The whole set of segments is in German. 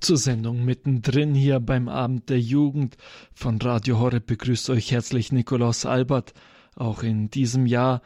zur Sendung mittendrin hier beim Abend der Jugend von Radio Horre begrüßt euch herzlich Nikolaus Albert. Auch in diesem Jahr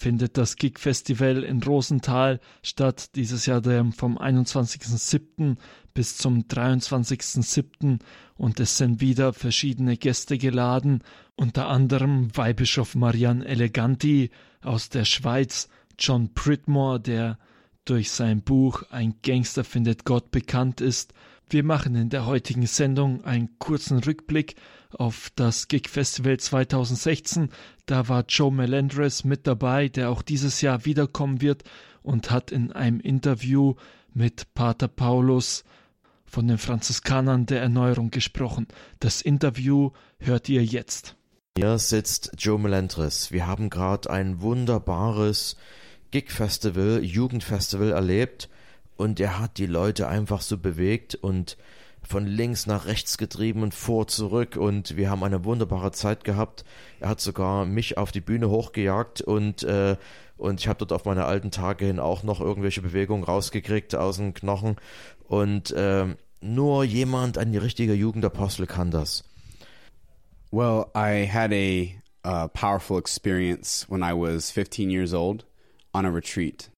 findet das Gig Festival in Rosenthal statt. Dieses Jahr vom 21.07. bis zum 23.07. und es sind wieder verschiedene Gäste geladen, unter anderem Weihbischof Marian Eleganti aus der Schweiz, John Pridmore, der durch sein Buch Ein Gangster findet Gott bekannt ist. Wir machen in der heutigen Sendung einen kurzen Rückblick auf das Gig Festival 2016. Da war Joe Melendres mit dabei, der auch dieses Jahr wiederkommen wird und hat in einem Interview mit Pater Paulus von den Franziskanern der Erneuerung gesprochen. Das Interview hört ihr jetzt. Hier sitzt Joe Melendres. Wir haben gerade ein wunderbares Gig-Festival, Jugendfestival erlebt und er hat die Leute einfach so bewegt und von links nach rechts getrieben und vor zurück und wir haben eine wunderbare Zeit gehabt. Er hat sogar mich auf die Bühne hochgejagt und äh, und ich habe dort auf meine alten Tage hin auch noch irgendwelche Bewegungen rausgekriegt aus den Knochen und äh, nur jemand, ein richtiger Jugendapostel kann das. Well, I had a uh, powerful experience when I was 15 years old on a retreat.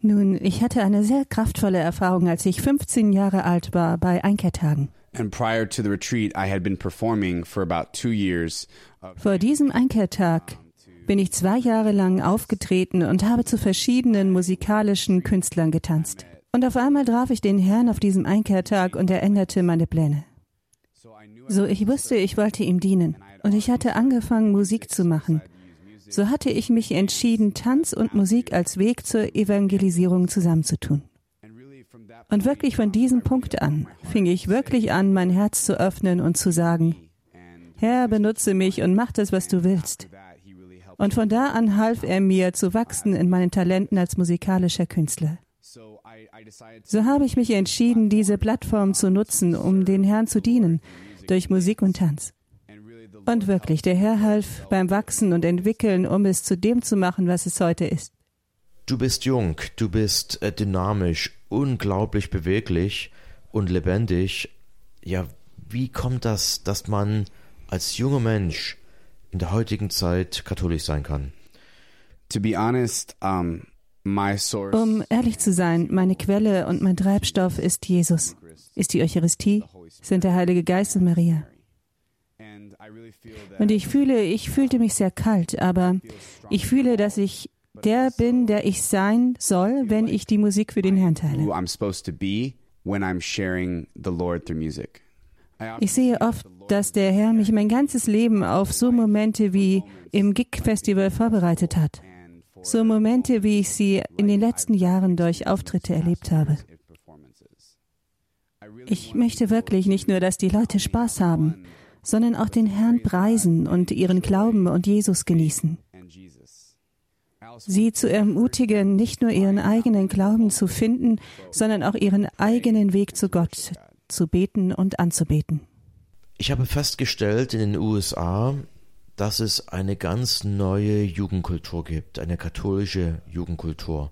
Nun, ich hatte eine sehr kraftvolle Erfahrung, als ich 15 Jahre alt war bei Einkehrtagen. And prior to the retreat, I had been performing for about two years. Vor diesem Einkehrtag bin ich zwei Jahre lang aufgetreten und habe zu verschiedenen musikalischen Künstlern getanzt. Und auf einmal traf ich den Herrn auf diesem Einkehrtag und er änderte meine Pläne. So, ich wusste, ich wollte ihm dienen. Und ich hatte angefangen, Musik zu machen. So hatte ich mich entschieden, Tanz und Musik als Weg zur Evangelisierung zusammenzutun. Und wirklich von diesem Punkt an fing ich wirklich an, mein Herz zu öffnen und zu sagen, Herr, benutze mich und mach das, was du willst. Und von da an half er mir zu wachsen in meinen Talenten als musikalischer Künstler. So habe ich mich entschieden, diese Plattform zu nutzen, um den Herrn zu dienen, durch Musik und Tanz. Und wirklich, der Herr half beim Wachsen und Entwickeln, um es zu dem zu machen, was es heute ist. Du bist jung, du bist äh, dynamisch, unglaublich beweglich und lebendig. Ja, wie kommt das, dass man als junger Mensch in der heutigen Zeit katholisch sein kann? To be honest, um, my source Um ehrlich zu sein, meine Quelle und mein Treibstoff ist Jesus, ist die Eucharistie, sind der Heilige Geist und Maria. Und ich fühle, ich fühlte mich sehr kalt, aber ich fühle, dass ich der bin, der ich sein soll, wenn ich die Musik für den Herrn teile. Ich sehe oft, dass der Herr mich mein ganzes Leben auf so Momente wie im Gig-Festival vorbereitet hat. So Momente, wie ich sie in den letzten Jahren durch Auftritte erlebt habe. Ich möchte wirklich nicht nur, dass die Leute Spaß haben, sondern auch den Herrn preisen und ihren Glauben und Jesus genießen. Sie zu ermutigen, nicht nur ihren eigenen Glauben zu finden, sondern auch ihren eigenen Weg zu Gott zu beten und anzubeten. Ich habe festgestellt in den USA, dass es eine ganz neue Jugendkultur gibt, eine katholische Jugendkultur.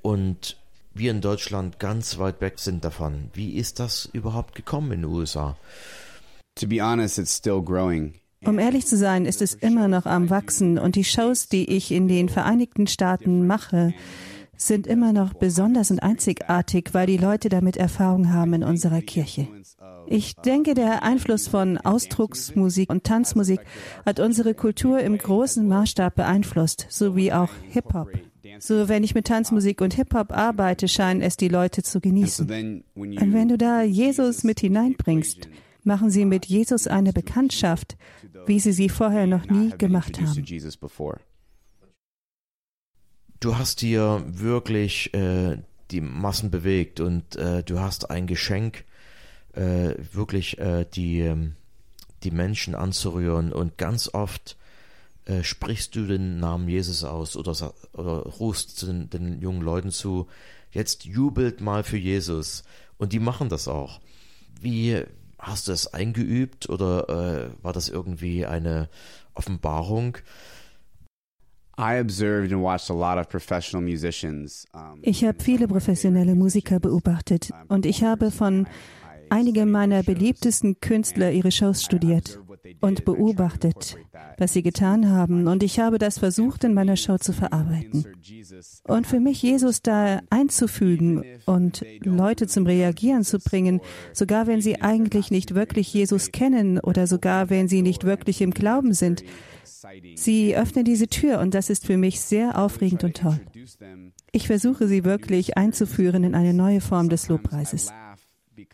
Und wir in Deutschland ganz weit weg sind davon. Wie ist das überhaupt gekommen in den USA? Um ehrlich zu sein, ist es immer noch am Wachsen und die Shows, die ich in den Vereinigten Staaten mache, sind immer noch besonders und einzigartig, weil die Leute damit Erfahrung haben in unserer Kirche. Ich denke, der Einfluss von Ausdrucksmusik und Tanzmusik hat unsere Kultur im großen Maßstab beeinflusst, sowie auch Hip-Hop. So, wenn ich mit Tanzmusik und Hip-Hop arbeite, scheinen es die Leute zu genießen. Und wenn du da Jesus mit hineinbringst, machen sie mit Jesus eine Bekanntschaft, wie sie sie vorher noch nie gemacht haben. Du hast hier wirklich äh, die Massen bewegt und äh, du hast ein Geschenk, äh, wirklich äh, die, ähm, die Menschen anzurühren und ganz oft äh, sprichst du den Namen Jesus aus oder, oder rufst den, den jungen Leuten zu, jetzt jubelt mal für Jesus und die machen das auch. Wie hast du das eingeübt oder äh, war das irgendwie eine Offenbarung? I observed and watched a lot of professional musicians. Ich habe viele professionelle Musiker beobachtet und ich habe von einige meiner beliebtesten Künstler ihre Shows studiert und beobachtet, was sie getan haben, und ich habe das versucht, in meiner Show zu verarbeiten. Und für mich Jesus da einzufügen und Leute zum Reagieren zu bringen, sogar wenn sie eigentlich nicht wirklich Jesus kennen oder sogar wenn sie nicht wirklich im Glauben sind, Sie öffnen diese Tür und das ist für mich sehr aufregend und toll. Ich versuche sie wirklich einzuführen in eine neue Form des Lobpreises.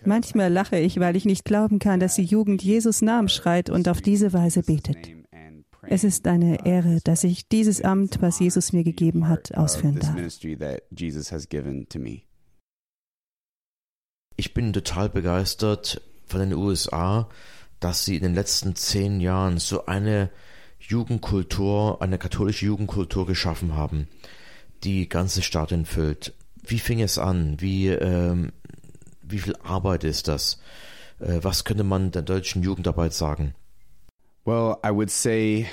Manchmal lache ich, weil ich nicht glauben kann, dass die Jugend Jesus Namen schreit und auf diese Weise betet. Es ist eine Ehre, dass ich dieses Amt, was Jesus mir gegeben hat, ausführen darf. Ich bin total begeistert von den USA, dass sie in den letzten zehn Jahren so eine Jugendkultur, eine katholische Jugendkultur geschaffen haben, die ganze Stadien füllt. Wie fing es an? Wie, ähm, wie viel Arbeit ist das? Äh, was könnte man der deutschen Jugendarbeit sagen? Well, I would say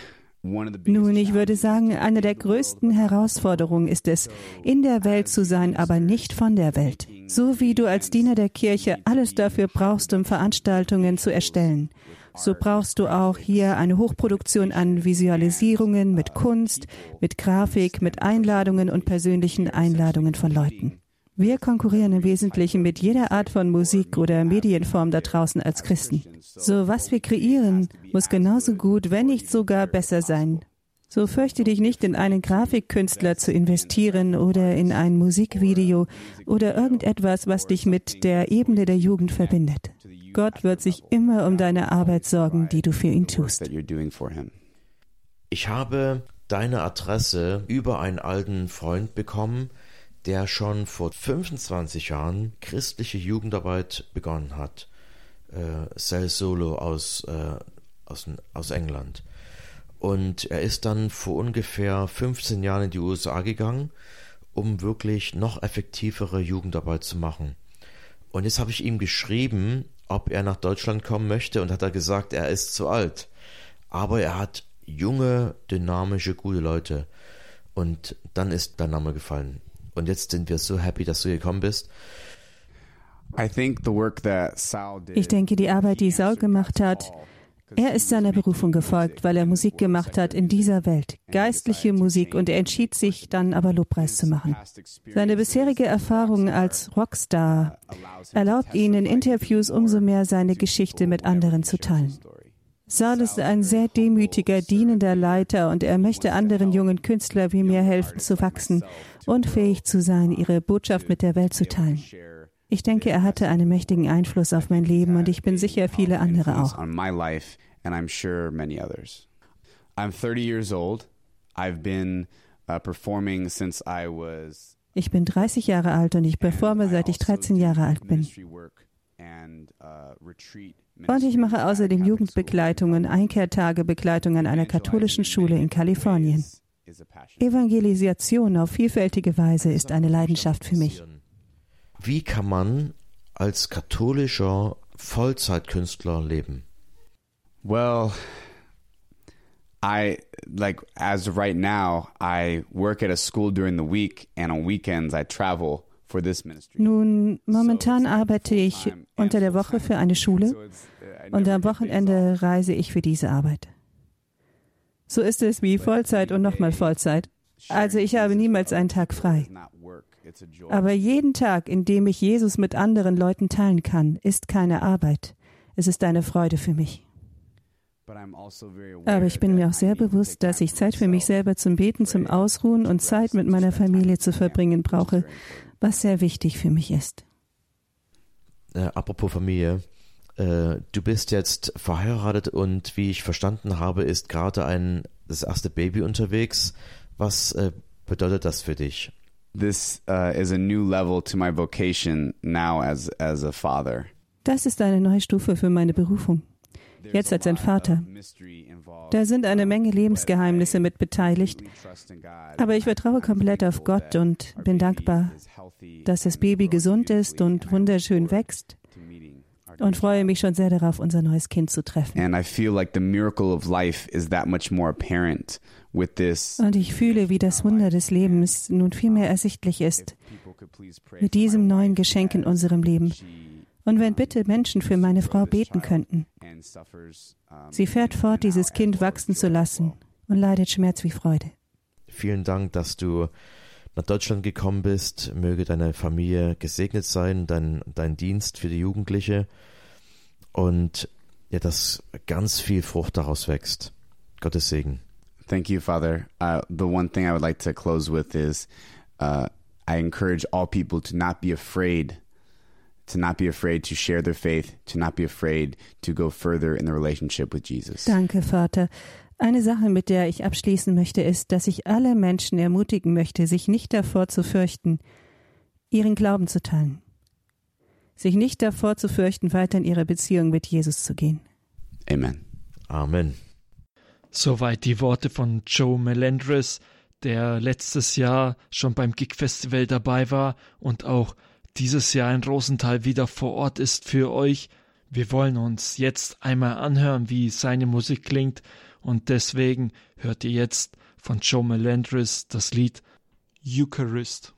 nun, ich würde sagen, eine der größten Herausforderungen ist es, in der Welt zu sein, aber nicht von der Welt. So wie du als Diener der Kirche alles dafür brauchst, um Veranstaltungen zu erstellen. So brauchst du auch hier eine Hochproduktion an Visualisierungen mit Kunst, mit Grafik, mit Einladungen und persönlichen Einladungen von Leuten. Wir konkurrieren im Wesentlichen mit jeder Art von Musik oder Medienform da draußen als Christen. So was wir kreieren, muss genauso gut, wenn nicht sogar besser sein. So fürchte dich nicht, in einen Grafikkünstler zu investieren oder in ein Musikvideo oder irgendetwas, was dich mit der Ebene der Jugend verbindet. Gott wird sich immer um deine Arbeit sorgen, die du für ihn tust. Ich habe deine Adresse über einen alten Freund bekommen, der schon vor 25 Jahren christliche Jugendarbeit begonnen hat. Äh, Sel Solo aus, äh, aus, aus England. Und er ist dann vor ungefähr 15 Jahren in die USA gegangen, um wirklich noch effektivere Jugendarbeit zu machen. Und jetzt habe ich ihm geschrieben, ob er nach Deutschland kommen möchte und hat er gesagt, er ist zu alt. Aber er hat junge, dynamische, gute Leute. Und dann ist dein Name gefallen. Und jetzt sind wir so happy, dass du gekommen bist. Ich denke, die Arbeit, die Saul gemacht hat, er ist seiner Berufung gefolgt, weil er Musik gemacht hat in dieser Welt, geistliche Musik, und er entschied sich dann aber Lobpreis zu machen. Seine bisherige Erfahrung als Rockstar erlaubt ihn in Interviews umso mehr seine Geschichte mit anderen zu teilen. Saul ist ein sehr demütiger, dienender Leiter und er möchte anderen jungen Künstlern wie mir helfen zu wachsen und fähig zu sein, ihre Botschaft mit der Welt zu teilen. Ich denke, er hatte einen mächtigen Einfluss auf mein Leben und ich bin sicher viele andere auch. Ich bin 30 Jahre alt und ich performe seit ich 13 Jahre alt bin. Und ich mache außerdem Jugendbegleitungen, Einkehrtagebegleitungen an einer katholischen Schule in Kalifornien. Evangelisation auf vielfältige Weise ist eine Leidenschaft für mich. Wie kann man als katholischer Vollzeitkünstler leben? Well, I like as right now I work at a school during the week and on weekends I travel. Nun, momentan arbeite ich unter der Woche für eine Schule uh, und am Wochenende reise ich für diese Arbeit. So ist es wie Vollzeit und nochmal Vollzeit. Also ich habe niemals einen Tag frei. Aber jeden Tag, in dem ich Jesus mit anderen Leuten teilen kann, ist keine Arbeit. Es ist eine Freude für mich. Aber ich bin mir auch sehr bewusst, dass ich Zeit für mich selber zum Beten, zum Ausruhen und Zeit mit meiner Familie zu verbringen brauche, was sehr wichtig für mich ist. Äh, apropos Familie, äh, du bist jetzt verheiratet und wie ich verstanden habe, ist gerade ein das erste Baby unterwegs. Was äh, bedeutet das für dich? This uh, is a new level to my vocation now as as a father. Das ist eine neue Stufe für meine Berufung. Jetzt als ein Vater. Da sind eine Menge Lebensgeheimnisse mit beteiligt. Aber ich vertraue komplett auf Gott und bin dankbar, dass das Baby gesund ist und wunderschön wächst und freue mich schon sehr darauf, unser neues Kind zu treffen. Und ich fühle, wie das Wunder des Lebens nun viel mehr ersichtlich ist mit diesem neuen Geschenk in unserem Leben. Und wenn bitte Menschen für meine Frau beten könnten. Sie fährt fort, dieses Kind wachsen zu lassen und leidet Schmerz wie Freude. Vielen Dank, dass du nach Deutschland gekommen bist. Möge deine Familie gesegnet sein, dein, dein Dienst für die Jugendliche und ja, dass ganz viel Frucht daraus wächst. Gottes Segen. Thank you, Father. Uh, the one thing I would like to close with is uh, I encourage all people to not be afraid, to not be afraid to share their faith, to not be afraid to go further in the relationship with Jesus. Danke, Vater. Eine Sache, mit der ich abschließen möchte, ist, dass ich alle Menschen ermutigen möchte, sich nicht davor zu fürchten, ihren Glauben zu teilen. Sich nicht davor zu fürchten, weiter in ihre Beziehung mit Jesus zu gehen. Amen. Amen. Soweit die Worte von Joe Melendres, der letztes Jahr schon beim Gig Festival dabei war und auch dieses Jahr in Rosenthal wieder vor Ort ist für euch. Wir wollen uns jetzt einmal anhören, wie seine Musik klingt und deswegen hört ihr jetzt von Joe Melendres das Lied Eucharist.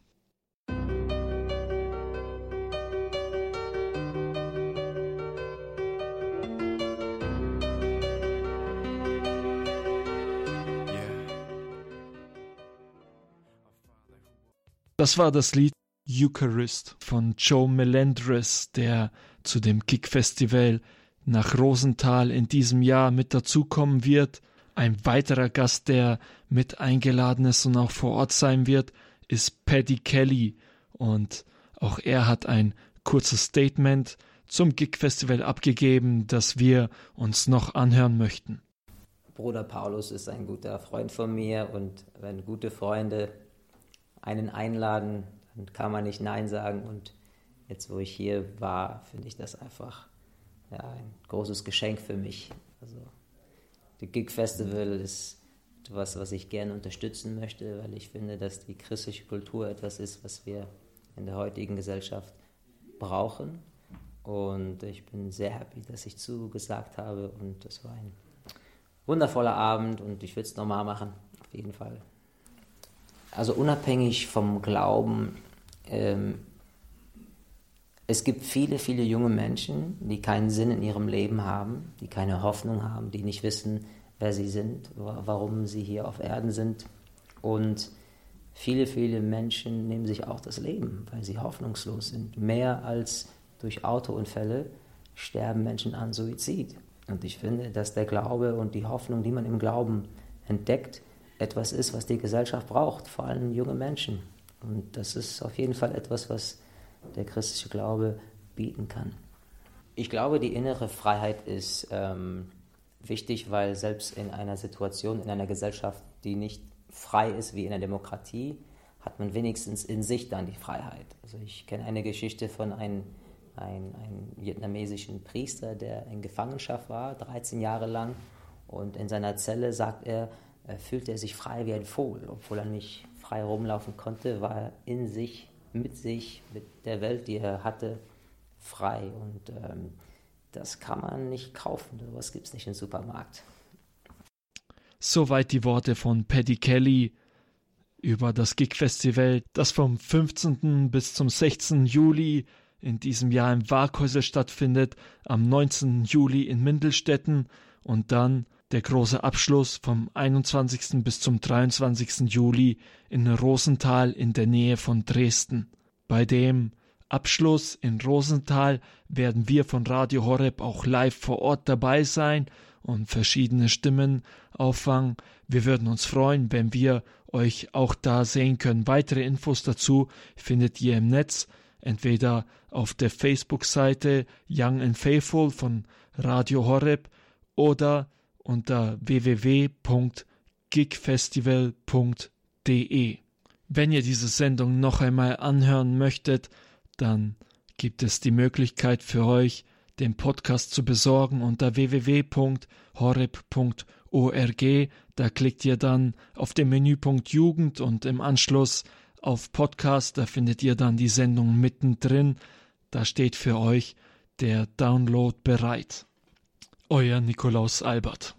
Das war das Lied Eucharist von Joe Melendres, der zu dem Kick Festival nach Rosenthal in diesem Jahr mit dazukommen wird. Ein weiterer Gast, der mit eingeladen ist und auch vor Ort sein wird, ist Paddy Kelly. Und auch er hat ein kurzes Statement zum Gig Festival abgegeben, das wir uns noch anhören möchten. Bruder Paulus ist ein guter Freund von mir und wenn gute Freunde einen einladen, dann kann man nicht Nein sagen. Und jetzt, wo ich hier war, finde ich das einfach ja, ein großes Geschenk für mich. Also, die Gig Festival ist etwas, was ich gerne unterstützen möchte, weil ich finde, dass die christliche Kultur etwas ist, was wir in der heutigen Gesellschaft brauchen. Und ich bin sehr happy, dass ich zugesagt habe. Und es war ein wundervoller Abend und ich würde es nochmal machen, auf jeden Fall. Also unabhängig vom Glauben, ähm, es gibt viele, viele junge Menschen, die keinen Sinn in ihrem Leben haben, die keine Hoffnung haben, die nicht wissen, wer sie sind, warum sie hier auf Erden sind. Und viele, viele Menschen nehmen sich auch das Leben, weil sie hoffnungslos sind. Mehr als durch Autounfälle sterben Menschen an Suizid. Und ich finde, dass der Glaube und die Hoffnung, die man im Glauben entdeckt, etwas ist, was die Gesellschaft braucht, vor allem junge Menschen. Und das ist auf jeden Fall etwas, was der christliche Glaube bieten kann. Ich glaube, die innere Freiheit ist ähm, wichtig, weil selbst in einer Situation, in einer Gesellschaft, die nicht frei ist wie in der Demokratie, hat man wenigstens in sich dann die Freiheit. Also ich kenne eine Geschichte von einem, einem, einem vietnamesischen Priester, der in Gefangenschaft war, 13 Jahre lang. Und in seiner Zelle sagt er, äh, fühlte er sich frei wie ein Vogel. Obwohl er nicht frei rumlaufen konnte, war in sich, mit sich, mit der Welt, die er hatte, frei. Und ähm, das kann man nicht kaufen. Sowas gibt es nicht im Supermarkt. Soweit die Worte von Paddy Kelly über das Gig Festival, das vom 15. bis zum 16. Juli in diesem Jahr im Waghäusel stattfindet, am 19. Juli in Mindelstetten und dann der große Abschluss vom 21. bis zum 23. Juli in Rosenthal in der Nähe von Dresden. Bei dem Abschluss in Rosenthal werden wir von Radio Horeb auch live vor Ort dabei sein und verschiedene Stimmen auffangen. Wir würden uns freuen, wenn wir euch auch da sehen können. Weitere Infos dazu findet ihr im Netz, entweder auf der Facebook-Seite Young and Faithful von Radio Horeb oder unter www.gigfestival.de. Wenn ihr diese Sendung noch einmal anhören möchtet, dann gibt es die Möglichkeit für euch, den Podcast zu besorgen unter www.horeb.org. Da klickt ihr dann auf den Menüpunkt Jugend und im Anschluss auf Podcast. Da findet ihr dann die Sendung mittendrin. Da steht für euch der Download bereit. Euer Nikolaus Albert.